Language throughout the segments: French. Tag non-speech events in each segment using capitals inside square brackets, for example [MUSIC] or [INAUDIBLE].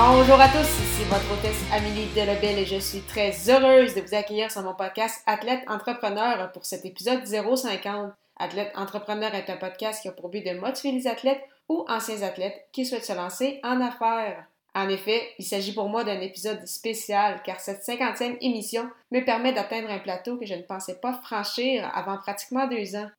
Bonjour à tous, ici votre hôtesse Amélie Delebel et je suis très heureuse de vous accueillir sur mon podcast Athlète Entrepreneur pour cet épisode 050. Athlète Entrepreneur est un podcast qui a pour but de motiver les athlètes ou anciens athlètes qui souhaitent se lancer en affaires. En effet, il s'agit pour moi d'un épisode spécial car cette cinquantième émission me permet d'atteindre un plateau que je ne pensais pas franchir avant pratiquement deux ans.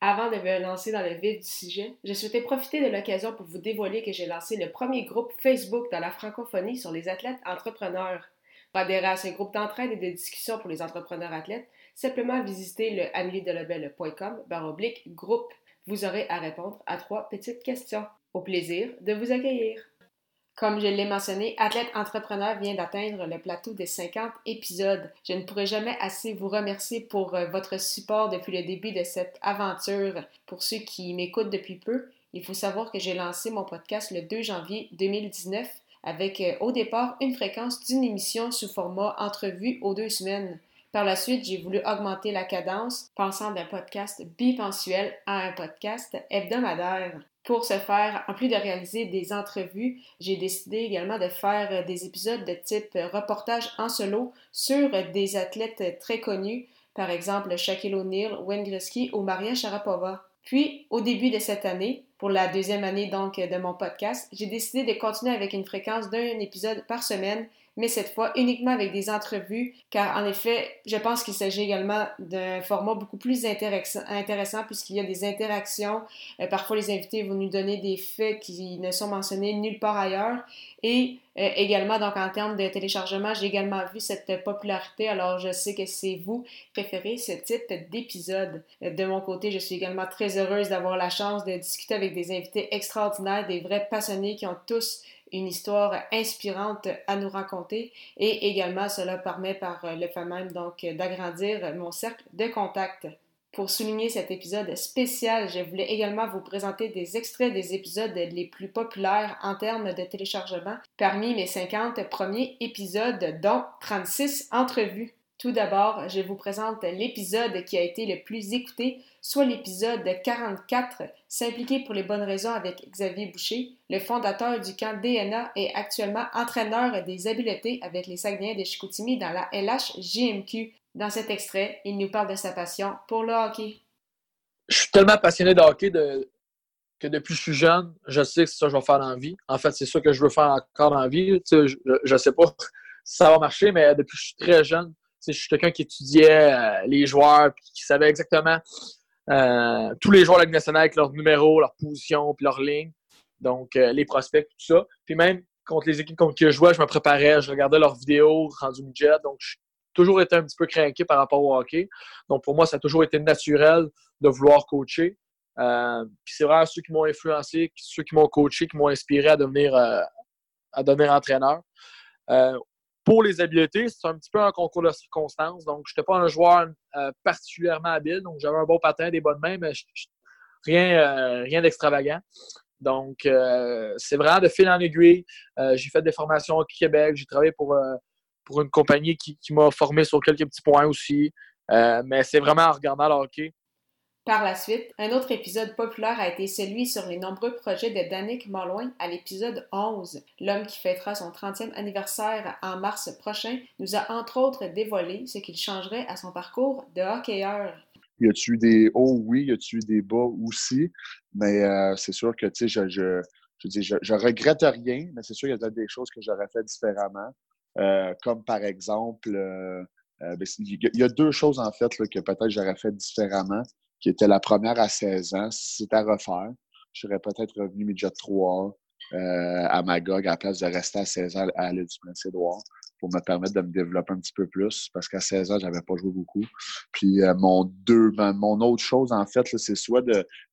Avant de me lancer dans le vif du sujet, je souhaitais profiter de l'occasion pour vous dévoiler que j'ai lancé le premier groupe Facebook dans la francophonie sur les athlètes entrepreneurs. Pour adhérer à ce groupe d'entraide et de discussion pour les entrepreneurs athlètes, simplement visiter le ameliedelabel.com oblique groupe. Vous aurez à répondre à trois petites questions. Au plaisir de vous accueillir. Comme je l'ai mentionné, Athlète Entrepreneur vient d'atteindre le plateau des 50 épisodes. Je ne pourrai jamais assez vous remercier pour euh, votre support depuis le début de cette aventure. Pour ceux qui m'écoutent depuis peu, il faut savoir que j'ai lancé mon podcast le 2 janvier 2019 avec euh, au départ une fréquence d'une émission sous format entrevue aux deux semaines. Par la suite, j'ai voulu augmenter la cadence, passant d'un podcast bimensuel à un podcast hebdomadaire. Pour ce faire, en plus de réaliser des entrevues, j'ai décidé également de faire des épisodes de type reportage en solo sur des athlètes très connus, par exemple Shaquille O'Neal, Wayne Gretzky ou Maria Sharapova. Puis, au début de cette année, pour la deuxième année donc de mon podcast, j'ai décidé de continuer avec une fréquence d'un épisode par semaine mais cette fois uniquement avec des entrevues, car en effet, je pense qu'il s'agit également d'un format beaucoup plus intéressant puisqu'il y a des interactions. Euh, parfois, les invités vont nous donner des faits qui ne sont mentionnés nulle part ailleurs. Et euh, également, donc en termes de téléchargement, j'ai également vu cette popularité. Alors, je sais que c'est vous préférez ce type d'épisode. Euh, de mon côté, je suis également très heureuse d'avoir la chance de discuter avec des invités extraordinaires, des vrais passionnés qui ont tous une histoire inspirante à nous raconter et également cela permet par le fait même donc d'agrandir mon cercle de contacts. Pour souligner cet épisode spécial, je voulais également vous présenter des extraits des épisodes les plus populaires en termes de téléchargement parmi mes 50 premiers épisodes, dont 36 entrevues. Tout d'abord, je vous présente l'épisode qui a été le plus écouté, soit l'épisode 44, S'impliquer pour les bonnes raisons avec Xavier Boucher, le fondateur du camp DNA et actuellement entraîneur des habiletés avec les Saguenayens de Chicoutimi dans la LHJMQ. Dans cet extrait, il nous parle de sa passion pour le hockey. Je suis tellement passionné de hockey que depuis que je suis jeune, je sais que c'est ça que je vais faire dans la vie. En fait, c'est ça que je veux faire encore dans la vie. je ne sais pas [LAUGHS] si ça va marcher, mais depuis que je suis très jeune, je suis quelqu'un qui étudiait euh, les joueurs, qui savait exactement euh, tous les joueurs de la Ligue nationale avec leur numéro, leur position, puis leur ligne. Donc, euh, les prospects, tout ça. Puis même contre les équipes contre qui je jouais, je me préparais, je regardais leurs vidéos rendu midget. Donc, toujours été un petit peu craqué par rapport au hockey. Donc, pour moi, ça a toujours été naturel de vouloir coacher. puis c'est vraiment ceux qui m'ont influencé, ceux qui m'ont coaché, qui m'ont inspiré à devenir, à devenir entraîneur pour les habiletés, c'est un petit peu un concours de circonstances. Donc, je n'étais pas un joueur euh, particulièrement habile. Donc, j'avais un bon patin, des bonnes mains, mais rien, euh, rien d'extravagant. Donc, euh, c'est vraiment de fil en aiguille. j'ai fait des formations au Québec. J'ai travaillé pour, pour une compagnie qui, qui m'a formé sur quelques petits points aussi. mais c'est vraiment en regardant le hockey par la suite, un autre épisode populaire a été celui sur les nombreux projets de Danick Malouin à l'épisode 11. L'homme qui fêtera son 30e anniversaire en mars prochain nous a entre autres dévoilé ce qu'il changerait à son parcours de hockeyeur. Y a-tu eu des hauts? Oui. Y a-tu eu des bas aussi? Mais euh, c'est sûr que, tu sais, je, je, je, je, regrette rien, mais c'est sûr qu'il y a des choses que j'aurais fait différemment. Euh, comme par exemple, euh, ben, il y, a deux choses en fait que peut-être j'aurais fait différemment qui était la première à 16 ans. Si c'était à refaire, je serais peut-être revenu midget 3 euh, à Magog à la place de rester à 16 ans à l'île du Prince-Édouard pour me permettre de me développer un petit peu plus parce qu'à 16 ans, j'avais pas joué beaucoup. Puis euh, mon deux, mon autre chose, en fait, c'est soit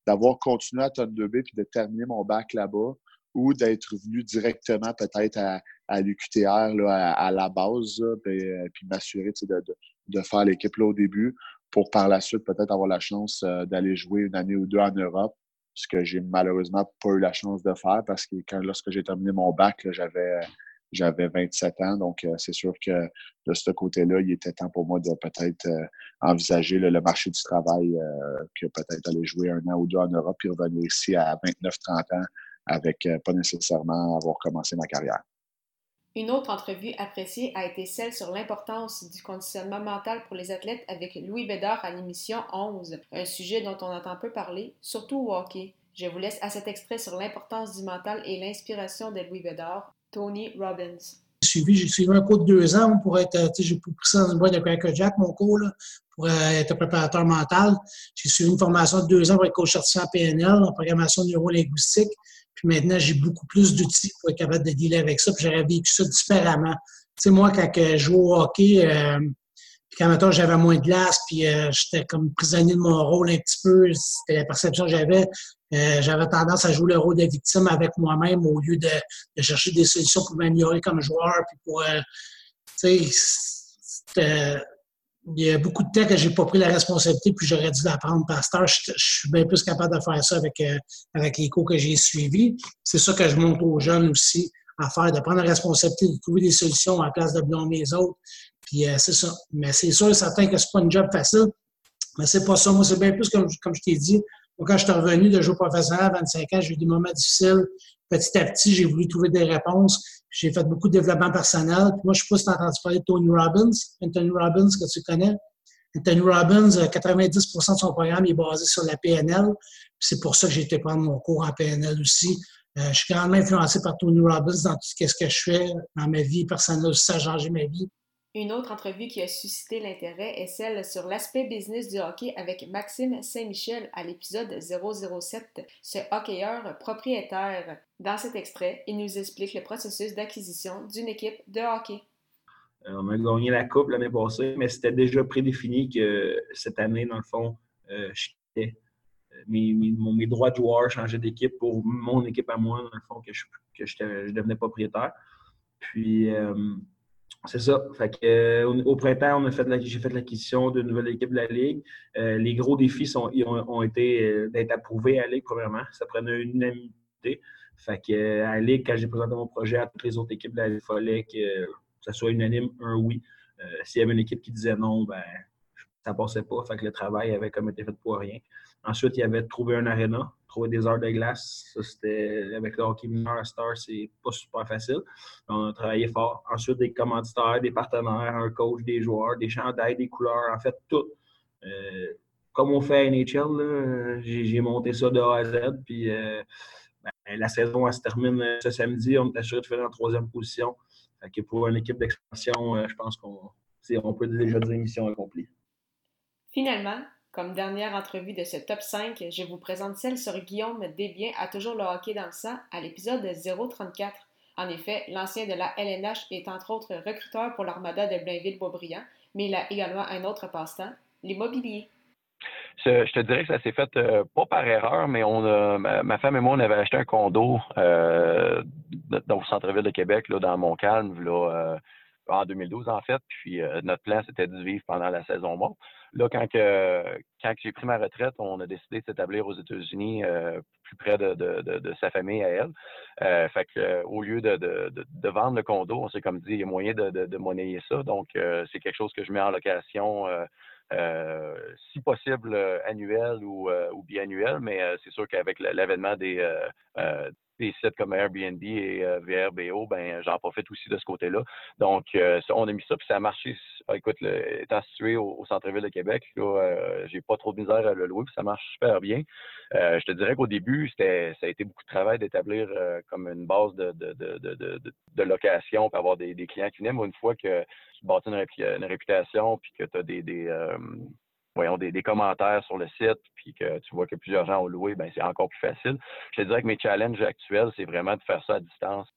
d'avoir continué à Tonne 2B puis de terminer mon bac là-bas ou d'être venu directement peut-être à, à l'UQTR là, à, la base, puis, puis m'assurer de, de, faire l'équipe au début pour par la suite peut-être avoir la chance d'aller jouer une année ou deux en Europe ce que j'ai malheureusement pas eu la chance de faire parce que quand lorsque j'ai terminé mon bac, j'avais j'avais 27 ans. Donc, euh, c'est sûr que de ce côté-là, il était temps pour moi de peut-être euh, envisager le marché du travail, euh, que peut-être aller jouer un an ou deux en Europe, puis revenir ici à 29-30 ans avec pas nécessairement avoir commencé ma carrière. Une autre entrevue appréciée a été celle sur l'importance du conditionnement mental pour les athlètes avec Louis Bédard à l'émission 11, un sujet dont on entend peu parler, surtout au hockey. Je vous laisse à cet extrait sur l'importance du mental et l'inspiration de Louis Bédard, Tony Robbins. Suivi, j'ai suivi un cours de deux ans pour être, tu sais, j'ai pris ça dans une boîte de Cracker Jack, mon cours, là, pour euh, être préparateur mental. J'ai suivi une formation de deux ans pour être coach certifié en PNL, en programmation neurolinguistique. Puis maintenant, j'ai beaucoup plus d'outils pour être capable de dealer avec ça. Puis j'aurais vécu ça différemment. Tu sais, moi, quand je jouais au hockey, euh, puis quand maintenant j'avais moins de glace, puis euh, j'étais comme prisonnier de mon rôle un petit peu, c'était la perception que j'avais. Euh, j'avais tendance à jouer le rôle de victime avec moi-même au lieu de, de, chercher des solutions pour m'améliorer comme joueur. Puis pour, tu sais, il y a beaucoup de temps que j'ai pas pris la responsabilité, puis j'aurais dû la prendre par star. Je, suis bien plus capable de faire ça avec, euh, avec les cours que j'ai suivis. C'est ça que je montre aux jeunes aussi à faire, de prendre la responsabilité, de trouver des solutions en place de blâmer les autres. Puis euh, c'est ça. Mais c'est sûr, certain que c'est pas un job facile. Mais c'est pas ça. Moi, c'est bien plus comme, comme je t'ai dit. Quand je suis revenu de jouer professionnel à 25 ans, j'ai eu des moments difficiles. Petit à petit, j'ai voulu trouver des réponses. J'ai fait beaucoup de développement personnel. moi, je ne sais pas si entendu parler de Tony Robbins. Anthony Robbins, que tu connais. Anthony Robbins, 90% euh, de son programme est basé sur la PNL. C'est pour ça que j'ai été prendre mon cours en PNL aussi. Euh, je suis grandement influencé par Tony Robbins dans tout ce que je fais dans ma vie personnelle. Ça a changé ma vie. Une autre entrevue qui a suscité l'intérêt est celle sur l'aspect business du hockey avec Maxime Saint-Michel à l'épisode 007, ce hockeyeur propriétaire. Dans cet extrait, il nous explique le processus d'acquisition d'une équipe de hockey. Euh, on a gagné la Coupe l'année passée, mais c'était déjà prédéfini que cette année, dans le fond, euh, je. Euh, mes, mes, droits de joueur changeaient d'équipe pour mon équipe à moi, dans le fond, que je, que je devenais propriétaire. Puis, c'est ça. Euh, au, printemps, on a fait j'ai fait l'acquisition d'une nouvelle équipe de la Ligue. Euh, les gros défis sont, ont, été euh, d'être approuvés à la Ligue, premièrement. Ça prenait une unanimité. Fait à la Ligue, quand j'ai présenté mon projet à toutes les autres équipes de la il fallait que ça soit unanime, un oui. S'il y avait une équipe qui disait non, ben, ça passait pas. Le travail avait comme été fait pour rien. Ensuite, il y avait trouvé un aréna, trouver des heures de glace. C'était avec le hockey mineur à Star, c'est pas super facile. On a travaillé fort. Ensuite, des commanditaires, des partenaires, un coach, des joueurs, des chandails, des couleurs, en fait, tout. Euh, comme on fait à NHL, j'ai monté ça de A à Z. Puis euh, ben, la saison, elle se termine ce samedi. On est assuré de faire en troisième position. Fait pour une équipe d'expansion, euh, je pense qu'on on peut déjà dire mission accomplie. Finalement, comme dernière entrevue de ce top 5, je vous présente celle sur Guillaume Desbiens à toujours le hockey dans le sang à l'épisode 034. En effet, l'ancien de la LNH est entre autres recruteur pour l'armada de Blainville-Beaubriand, mais il a également un autre passe-temps, l'immobilier. Je, te dirais que ça s'est fait euh, pas par erreur, mais on a, ma, femme et moi, on avait acheté un condo euh, dans le centre-ville de Québec, là, dans Montcalm, là, euh, en 2012 en fait. Puis notre plan, c'était de vivre pendant la saison morte. Là, quand, quand j'ai pris ma retraite, on a décidé de s'établir aux États-Unis euh, plus près de, de, sa famille à elle. Euh, fait que, euh, au lieu de, de, vendre le condo, on s'est comme dit, il y a moyen de, monnayer ça. Donc, c'est quelque chose que je mets en location. si possible annuel ou, ou biannuel, mais c'est sûr qu'avec l'avènement des, des sites comme Airbnb et euh, VRBO, ben j'en profite aussi de ce côté-là. Donc, euh, on a mis ça, puis ça a marché. Ah, écoute, étant situé au, centre-ville de Québec, euh, j'ai pas trop de misère à le louer, puis ça marche super bien. je te dirais qu'au début, c'était, ça a été beaucoup de travail d'établir comme une base de, de, de, de, location, pour avoir des, clients qui viennent. Une fois que tu bâtis une, réputation, puis que tu as des, des voyons, des, commentaires sur le site, puis que tu vois que plusieurs gens ont loué, ben c'est encore plus facile. Je te dirais que mes challenges actuels, c'est vraiment de faire ça à distance.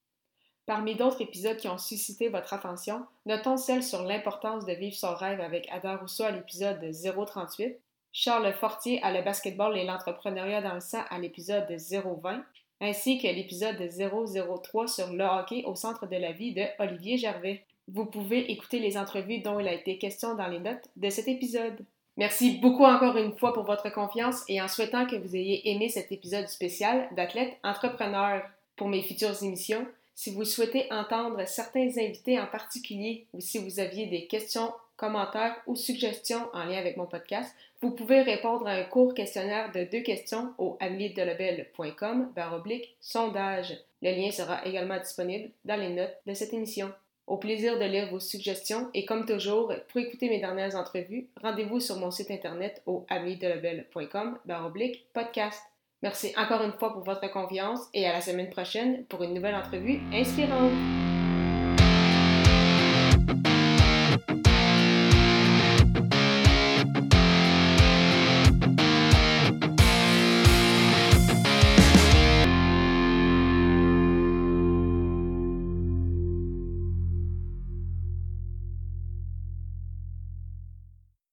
Parmi d'autres épisodes qui ont suscité votre attention, notons celle sur l'importance de vivre son rêve avec Ada Rousseau à l'épisode 038, Charles Fortier à le basketball et l'entrepreneuriat dans le sang à l'épisode 020, ainsi que l'épisode 003 sur le hockey au centre de la vie de Olivier Gervais. Vous pouvez écouter les entrevues dont il a été question dans les notes de cet épisode. Merci beaucoup encore une fois pour votre confiance et en souhaitant que vous ayez aimé cet épisode spécial d'Athlète Entrepreneur. Pour mes futures émissions, si vous souhaitez entendre certains invités en particulier ou si vous aviez des questions, commentaires ou suggestions en lien avec mon podcast, vous pouvez répondre à un court questionnaire de deux questions au ameliedelobel.com oblique sondage. Le lien sera également disponible dans les notes de cette émission. Au plaisir de lire vos suggestions et comme toujours, pour écouter mes dernières entrevues, rendez-vous sur mon site internet au ameliedelobel.com oblique podcast. Merci encore une fois pour votre confiance et à la semaine prochaine pour une nouvelle entrevue inspirante.